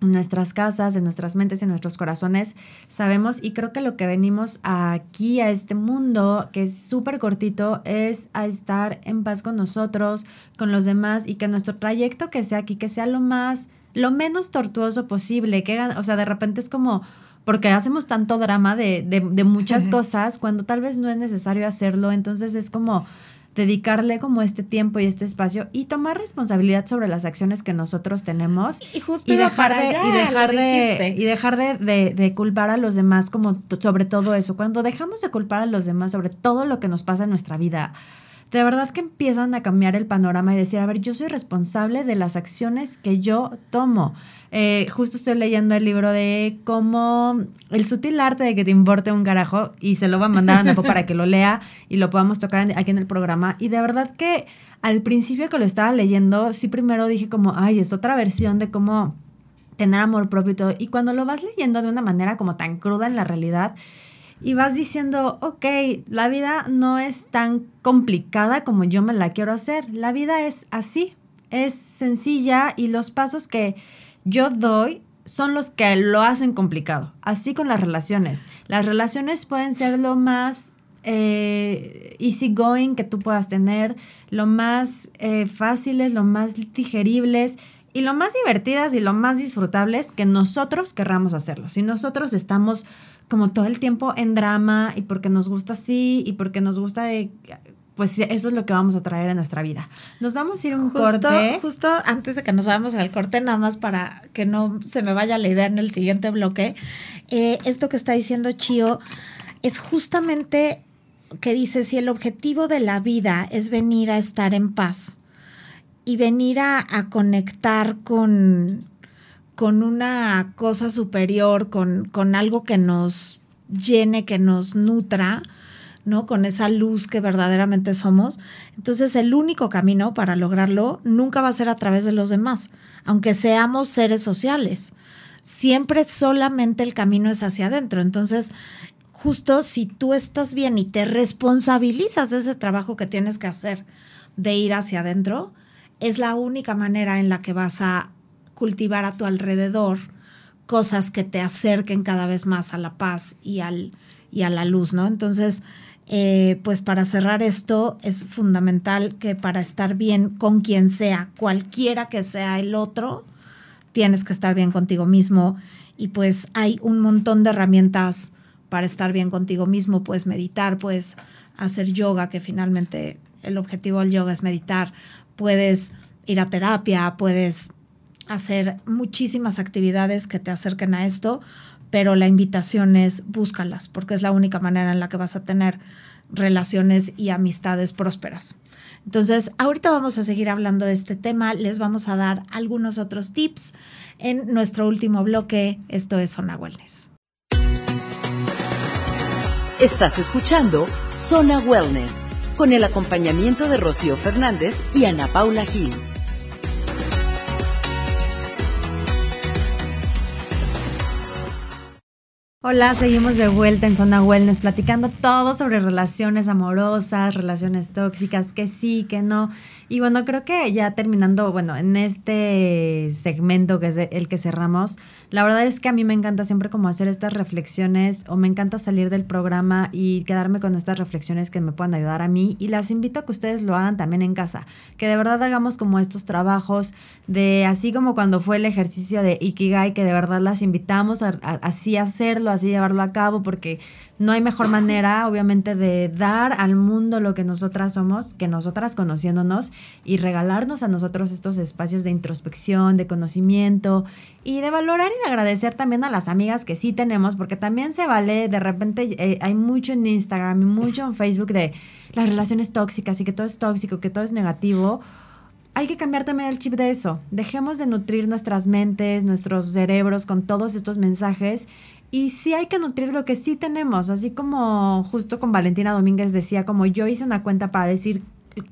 en nuestras casas, en nuestras mentes, en nuestros corazones, sabemos y creo que lo que venimos aquí a este mundo, que es súper cortito, es a estar en paz con nosotros, con los demás y que nuestro trayecto que sea aquí, que sea lo más, lo menos tortuoso posible, que, o sea, de repente es como porque hacemos tanto drama de, de, de muchas cosas cuando tal vez no es necesario hacerlo, entonces es como dedicarle como este tiempo y este espacio y tomar responsabilidad sobre las acciones que nosotros tenemos y, justo dejar de, y dejar de y dejar de, de, culpar a los demás como sobre todo eso. Cuando dejamos de culpar a los demás sobre todo lo que nos pasa en nuestra vida de verdad que empiezan a cambiar el panorama y decir, a ver, yo soy responsable de las acciones que yo tomo. Eh, justo estoy leyendo el libro de cómo el sutil arte de que te importe un carajo y se lo va a mandar a Nepo para que lo lea y lo podamos tocar aquí en el programa. Y de verdad que al principio que lo estaba leyendo, sí primero dije como, ay, es otra versión de cómo tener amor propio y todo. Y cuando lo vas leyendo de una manera como tan cruda en la realidad, y vas diciendo, ok, la vida no es tan complicada como yo me la quiero hacer. La vida es así, es sencilla y los pasos que yo doy son los que lo hacen complicado. Así con las relaciones. Las relaciones pueden ser lo más eh, easy going que tú puedas tener, lo más eh, fáciles, lo más digeribles y lo más divertidas y lo más disfrutables que nosotros querramos hacerlo. Si nosotros estamos como todo el tiempo en drama y porque nos gusta así y porque nos gusta, pues eso es lo que vamos a traer a nuestra vida. Nos vamos a ir un corte. Justo antes de que nos vayamos al corte, nada más para que no se me vaya la idea en el siguiente bloque, eh, esto que está diciendo Chio es justamente que dice, si el objetivo de la vida es venir a estar en paz y venir a, a conectar con con una cosa superior, con, con algo que nos llene, que nos nutra, ¿no? Con esa luz que verdaderamente somos. Entonces el único camino para lograrlo nunca va a ser a través de los demás, aunque seamos seres sociales. Siempre solamente el camino es hacia adentro. Entonces, justo si tú estás bien y te responsabilizas de ese trabajo que tienes que hacer de ir hacia adentro, es la única manera en la que vas a cultivar a tu alrededor cosas que te acerquen cada vez más a la paz y, al, y a la luz, ¿no? Entonces, eh, pues para cerrar esto, es fundamental que para estar bien con quien sea, cualquiera que sea el otro, tienes que estar bien contigo mismo. Y pues hay un montón de herramientas para estar bien contigo mismo. Puedes meditar, puedes hacer yoga, que finalmente el objetivo del yoga es meditar. Puedes ir a terapia, puedes hacer muchísimas actividades que te acerquen a esto, pero la invitación es búscalas, porque es la única manera en la que vas a tener relaciones y amistades prósperas. Entonces, ahorita vamos a seguir hablando de este tema, les vamos a dar algunos otros tips en nuestro último bloque, esto es Zona Wellness. Estás escuchando Zona Wellness con el acompañamiento de Rocío Fernández y Ana Paula Gil. Hola, seguimos de vuelta en Zona Wellness platicando todo sobre relaciones amorosas, relaciones tóxicas, que sí, que no. Y bueno, creo que ya terminando, bueno, en este segmento que es el que cerramos, la verdad es que a mí me encanta siempre como hacer estas reflexiones o me encanta salir del programa y quedarme con estas reflexiones que me puedan ayudar a mí y las invito a que ustedes lo hagan también en casa, que de verdad hagamos como estos trabajos de así como cuando fue el ejercicio de Ikigai, que de verdad las invitamos a, así hacerlo, así llevarlo a cabo, porque no hay mejor manera, obviamente, de dar al mundo lo que nosotras somos, que nosotras conociéndonos y regalarnos a nosotros estos espacios de introspección, de conocimiento y de valorar y de agradecer también a las amigas que sí tenemos, porque también se vale, de repente eh, hay mucho en Instagram y mucho en Facebook de las relaciones tóxicas y que todo es tóxico, que todo es negativo hay que cambiar también el chip de eso. Dejemos de nutrir nuestras mentes, nuestros cerebros con todos estos mensajes y sí hay que nutrir lo que sí tenemos, así como justo con Valentina Domínguez decía, como yo hice una cuenta para decir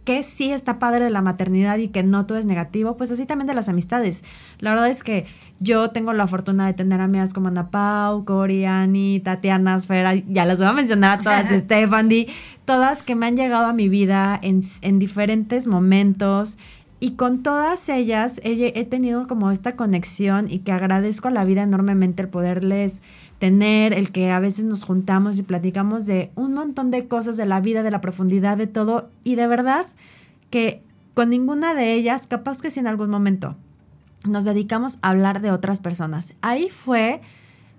que sí está padre de la maternidad y que no todo es negativo, pues así también de las amistades. La verdad es que yo tengo la fortuna de tener amigas como Ana Pau, Cori, Ani, Tatiana, Esfera, ya las voy a mencionar a todas, Stephanie, todas que me han llegado a mi vida en, en diferentes momentos y con todas ellas he, he, tenido como esta conexión y que agradezco a la vida enormemente el poderles tener, el que a veces nos juntamos y platicamos de un montón de cosas de la vida, de la profundidad de todo y de verdad que con ninguna de ellas, capaz que si en algún momento nos dedicamos a hablar de otras personas. Ahí fue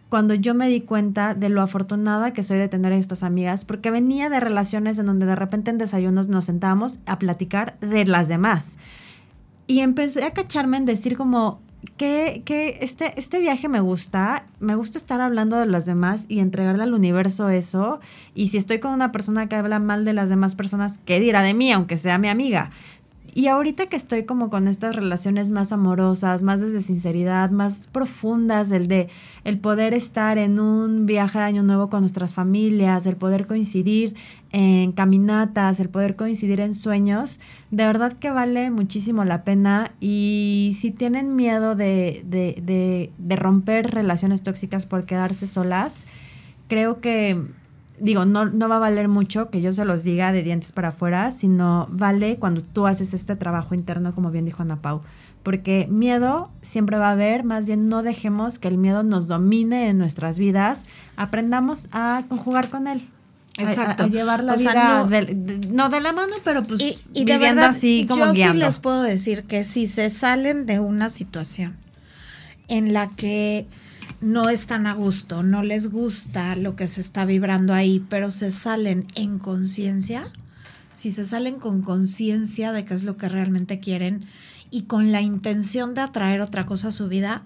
cuando yo me di cuenta de lo afortunada que soy de tener estas amigas, porque venía de relaciones en donde de repente en desayunos nos sentábamos a platicar de las demás. Y empecé a cacharme en decir como, que, que este, este viaje me gusta, me gusta estar hablando de los demás y entregarle al universo eso. Y si estoy con una persona que habla mal de las demás personas, ¿qué dirá de mí, aunque sea mi amiga? Y ahorita que estoy como con estas relaciones más amorosas, más desde sinceridad, más profundas, el de el poder estar en un viaje de año nuevo con nuestras familias, el poder coincidir en caminatas, el poder coincidir en sueños, de verdad que vale muchísimo la pena. Y si tienen miedo de, de, de, de romper relaciones tóxicas por quedarse solas, creo que digo, no, no va a valer mucho que yo se los diga de dientes para afuera, sino vale cuando tú haces este trabajo interno, como bien dijo Ana Pau. Porque miedo siempre va a haber, más bien no dejemos que el miedo nos domine en nuestras vidas, aprendamos a conjugar con él. Exacto. A, llevar la vida, no, de, la mano, pero pues y, de verdad, así como yo sí les puedo decir que si se salen de una situación en la que no están a gusto, no les gusta lo que se está vibrando ahí, pero se salen en conciencia, si se salen con conciencia de qué es lo que realmente quieren y con la intención de atraer otra cosa a su vida,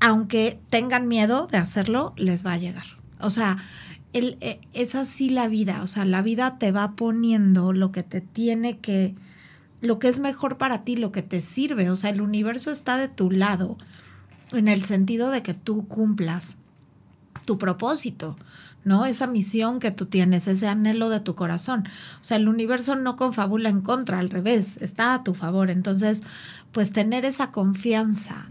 aunque tengan miedo de hacerlo, les va a llegar. O sea, eh, es así la vida, o sea, la vida te va poniendo lo que te tiene que, lo que es mejor para ti, lo que te sirve, o sea, el universo está de tu lado en el sentido de que tú cumplas tu propósito, ¿no? Esa misión que tú tienes, ese anhelo de tu corazón. O sea, el universo no confabula en contra, al revés, está a tu favor. Entonces, pues tener esa confianza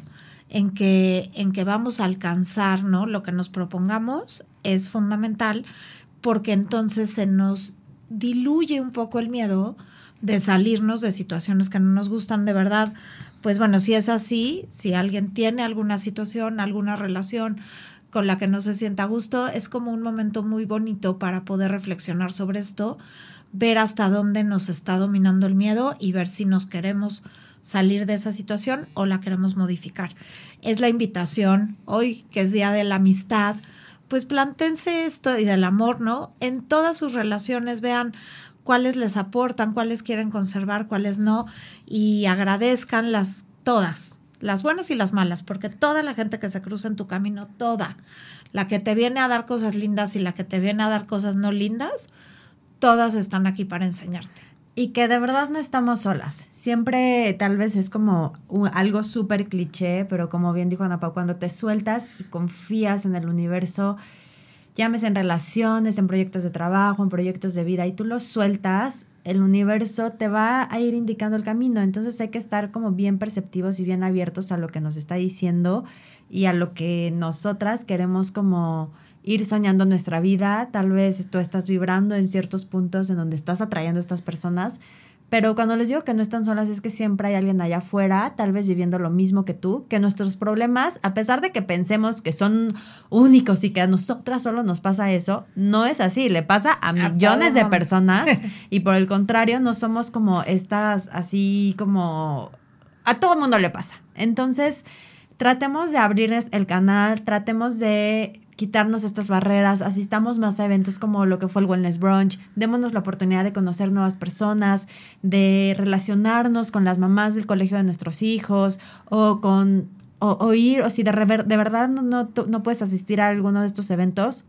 en que, en que vamos a alcanzar, ¿no? Lo que nos propongamos es fundamental porque entonces se nos diluye un poco el miedo de salirnos de situaciones que no nos gustan de verdad. Pues bueno, si es así, si alguien tiene alguna situación, alguna relación con la que no se sienta a gusto, es como un momento muy bonito para poder reflexionar sobre esto, ver hasta dónde nos está dominando el miedo y ver si nos queremos salir de esa situación o la queremos modificar. Es la invitación hoy, que es Día de la Amistad, pues plantense esto y del amor, ¿no? En todas sus relaciones vean cuáles les aportan, cuáles quieren conservar, cuáles no, y agradezcan las todas, las buenas y las malas, porque toda la gente que se cruza en tu camino, toda, la que te viene a dar cosas lindas y la que te viene a dar cosas no lindas, todas están aquí para enseñarte. Y que de verdad no estamos solas. Siempre tal vez es como algo súper cliché, pero como bien dijo Ana Pau, cuando te sueltas y confías en el universo, llámese en relaciones, en proyectos de trabajo, en proyectos de vida, y tú los sueltas, el universo te va a ir indicando el camino. Entonces hay que estar como bien perceptivos y bien abiertos a lo que nos está diciendo y a lo que nosotras queremos como ir soñando nuestra vida. Tal vez tú estás vibrando en ciertos puntos en donde estás atrayendo a estas personas pero cuando les digo que no están solas es que siempre hay alguien allá afuera, tal vez viviendo lo mismo que tú, que nuestros problemas, a pesar de que pensemos que son únicos y que a nosotras solo nos pasa eso, no es así, le pasa a millones de personas y por el contrario no somos como estas así como a todo el mundo le pasa. Entonces, tratemos de abrirles el canal, tratemos de quitarnos estas barreras, asistamos más a eventos como lo que fue el Wellness Brunch, démonos la oportunidad de conocer nuevas personas, de relacionarnos con las mamás del colegio de nuestros hijos o con o, ir, o si de, de verdad no, no, puedes asistir a alguno de estos eventos,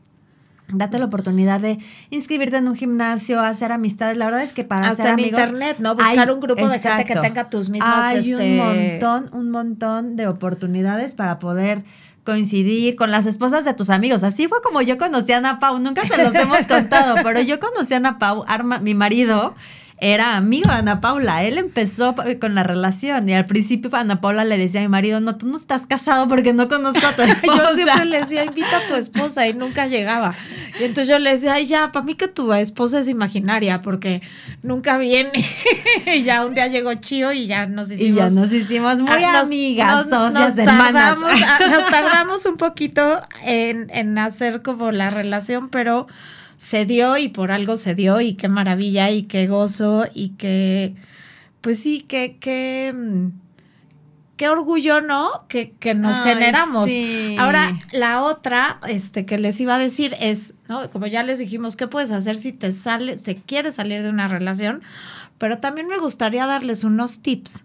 Date la oportunidad de inscribirte en un gimnasio, hacer amistades. La verdad es que para Hasta en internet, ¿no? Buscar un grupo de gente que tenga tus mismas. Hay un este, montón, un montón de oportunidades para poder coincidir con las esposas de tus amigos. Así fue como yo conocí a Ana Pau. Nunca se los hemos contado, pero yo conocí a Ana Pau, Arma, mi marido era amigo de Ana Paula. Él empezó con la relación y al principio Ana Paula le decía a mi marido, no, tú no estás casado porque no conozco a tu esposa. yo siempre le decía, invita a tu esposa y nunca llegaba. Y entonces yo le decía, ay, ya, para mí que tu esposa es imaginaria porque nunca viene. y ya un día llegó Chío y ya nos hicimos. Y ya nos hicimos muy ah, amigas, socias tardamos, nos tardamos un poquito en, en hacer como la relación, pero se dio y por algo se dio y qué maravilla y qué gozo y qué, pues sí, qué, qué, mm, qué orgullo, ¿no? Que, que nos generamos. Ahora, la otra, este, que les iba a decir es, ¿no? Como ya les dijimos, ¿qué puedes hacer si te sales, te quieres salir de una relación? Pero también me gustaría darles unos tips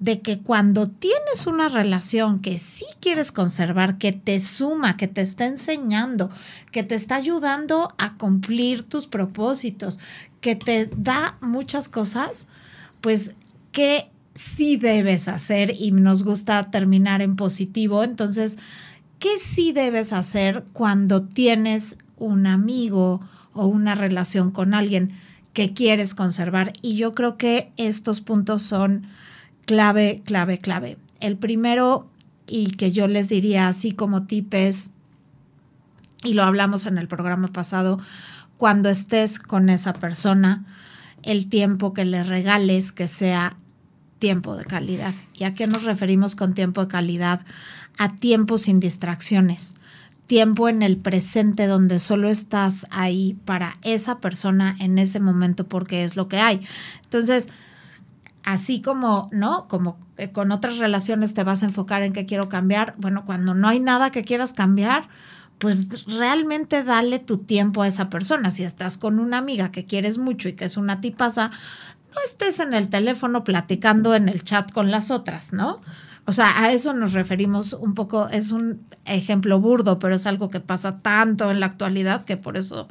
de que cuando tienes una relación que sí quieres conservar, que te suma, que te está enseñando, que te está ayudando a cumplir tus propósitos, que te da muchas cosas, pues que sí debes hacer y nos gusta terminar en positivo. Entonces, ¿qué sí debes hacer cuando tienes un amigo o una relación con alguien que quieres conservar? Y yo creo que estos puntos son clave, clave, clave. El primero, y que yo les diría así como tipes, y lo hablamos en el programa pasado, cuando estés con esa persona, el tiempo que le regales que sea tiempo de calidad. ¿Y a qué nos referimos con tiempo de calidad? A tiempo sin distracciones, tiempo en el presente donde solo estás ahí para esa persona en ese momento porque es lo que hay. Entonces, así como, ¿no? Como eh, con otras relaciones te vas a enfocar en qué quiero cambiar. Bueno, cuando no hay nada que quieras cambiar, pues realmente dale tu tiempo a esa persona. Si estás con una amiga que quieres mucho y que es una tipaza, no estés en el teléfono platicando en el chat con las otras, ¿no? O sea, a eso nos referimos un poco, es un ejemplo burdo, pero es algo que pasa tanto en la actualidad que por eso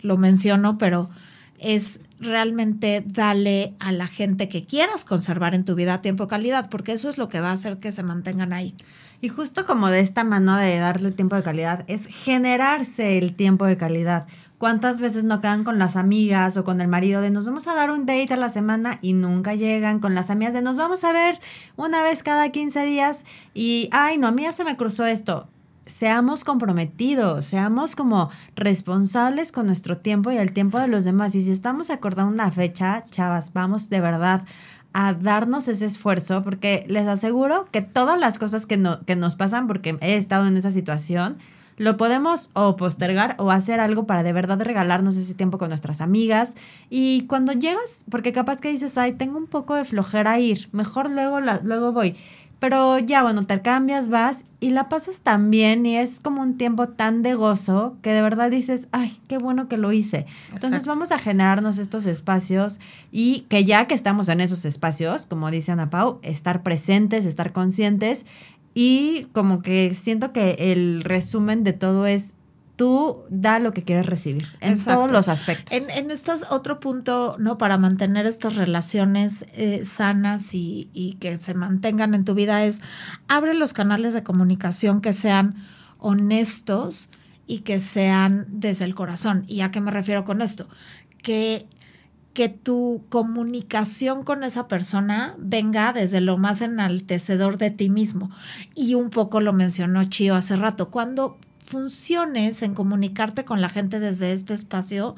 lo menciono, pero es realmente darle a la gente que quieras conservar en tu vida tiempo de calidad, porque eso es lo que va a hacer que se mantengan ahí. Y justo como de esta mano de darle tiempo de calidad, es generarse el tiempo de calidad. ¿Cuántas veces no quedan con las amigas o con el marido de nos vamos a dar un date a la semana y nunca llegan? Con las amigas de nos vamos a ver una vez cada 15 días y, ay, no, a mí ya se me cruzó esto. Seamos comprometidos, seamos como responsables con nuestro tiempo y el tiempo de los demás. Y si estamos acordando una fecha, chavas, vamos de verdad a darnos ese esfuerzo, porque les aseguro que todas las cosas que, no, que nos pasan, porque he estado en esa situación, lo podemos o postergar o hacer algo para de verdad regalarnos ese tiempo con nuestras amigas. Y cuando llegas, porque capaz que dices, ay, tengo un poco de flojera ir, mejor luego, luego voy. Pero ya, bueno, te cambias, vas y la pasas tan bien y es como un tiempo tan de gozo que de verdad dices, ay, qué bueno que lo hice. Entonces vamos a generarnos estos espacios y que ya que estamos en esos espacios, como dice Ana Pau, estar presentes, estar conscientes y como que siento que el resumen de todo es tú da lo que quieres recibir en todos los aspectos. En, en este otro punto, ¿no? Para mantener estas relaciones eh, sanas y, y, que se mantengan en tu vida es abre los canales de comunicación que sean honestos y que sean desde el corazón. ¿Y a qué me refiero con esto? Que que tu comunicación con esa persona venga desde lo más enaltecedor de ti mismo. Y un poco lo mencionó Chio hace rato, cuando funciones en comunicarte con la gente desde este espacio,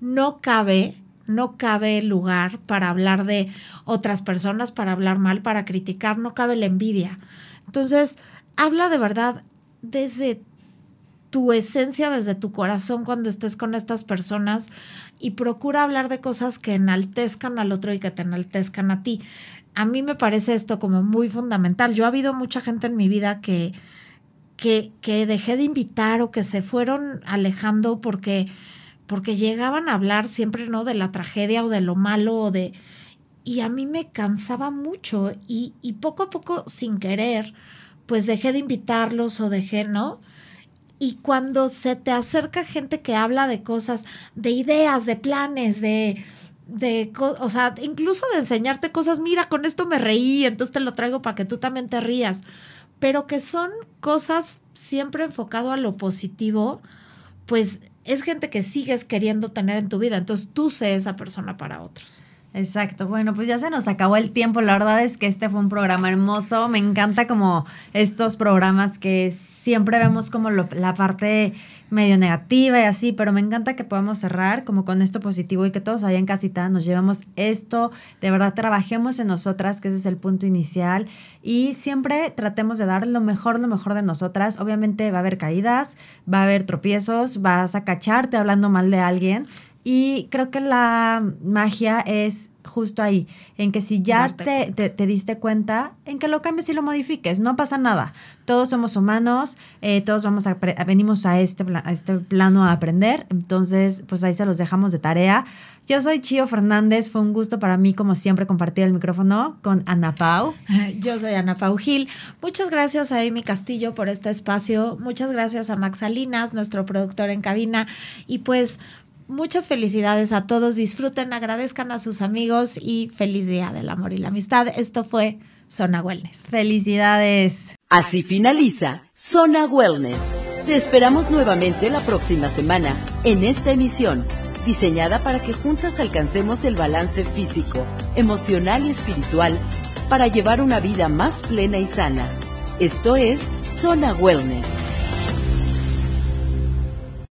no cabe, no cabe lugar para hablar de otras personas, para hablar mal, para criticar, no cabe la envidia. Entonces, habla de verdad desde tu esencia desde tu corazón cuando estés con estas personas y procura hablar de cosas que enaltezcan al otro y que te enaltezcan a ti. A mí me parece esto como muy fundamental. Yo ha habido mucha gente en mi vida que, que, dejé de invitar o que se fueron alejando porque, porque llegaban a hablar siempre no de la tragedia o de lo malo o de... Y a mí me cansaba mucho y, y poco a poco sin querer, pues dejé de invitarlos o dejé, ¿no? Y cuando se te acerca gente que habla de cosas, de ideas, de planes, de, de, o sea, incluso de enseñarte cosas, mira, con esto me reí, entonces te lo traigo para que tú también te rías, pero que son cosas siempre enfocado a lo positivo, pues es gente que sigues queriendo tener en tu vida, entonces tú sé esa persona para otros. Exacto, bueno, pues ya se nos acabó el tiempo, la verdad es que este fue un programa hermoso, me encanta como estos programas que siempre vemos como la parte medio negativa y así, pero me encanta que podamos cerrar como con esto positivo y que todos allá en casita nos llevemos esto, de verdad trabajemos en nosotras, que ese es el punto inicial, y siempre tratemos de dar lo mejor, lo mejor de nosotras. Obviamente va a haber caídas, va a haber tropiezos, vas a cacharte hablando mal de alguien, y creo que la magia es justo ahí, en que si ya te, te, diste cuenta, en que lo cambies y lo modifiques, no pasa nada. Todos somos humanos, eh, todos vamos a, venimos a este, a este plano a aprender, entonces pues ahí se los dejamos de tarea. Yo soy Chio Fernández, fue un gusto para mí como siempre compartir el micrófono con Ana Pau. Yo soy Ana Pau Gil. Muchas gracias a Amy Castillo por este espacio, muchas gracias a Max Salinas, nuestro productor en cabina, y pues muchas felicidades a todos, disfruten, agradezcan a sus amigos y feliz día del amor y la amistad. Esto fue Zona Wellness. Felicidades. Así finaliza Zona Wellness. Te esperamos nuevamente la próxima semana en esta emisión, diseñada para que juntas alcancemos el balance físico, emocional y espiritual para llevar una vida más plena y sana. Esto es Zona Wellness.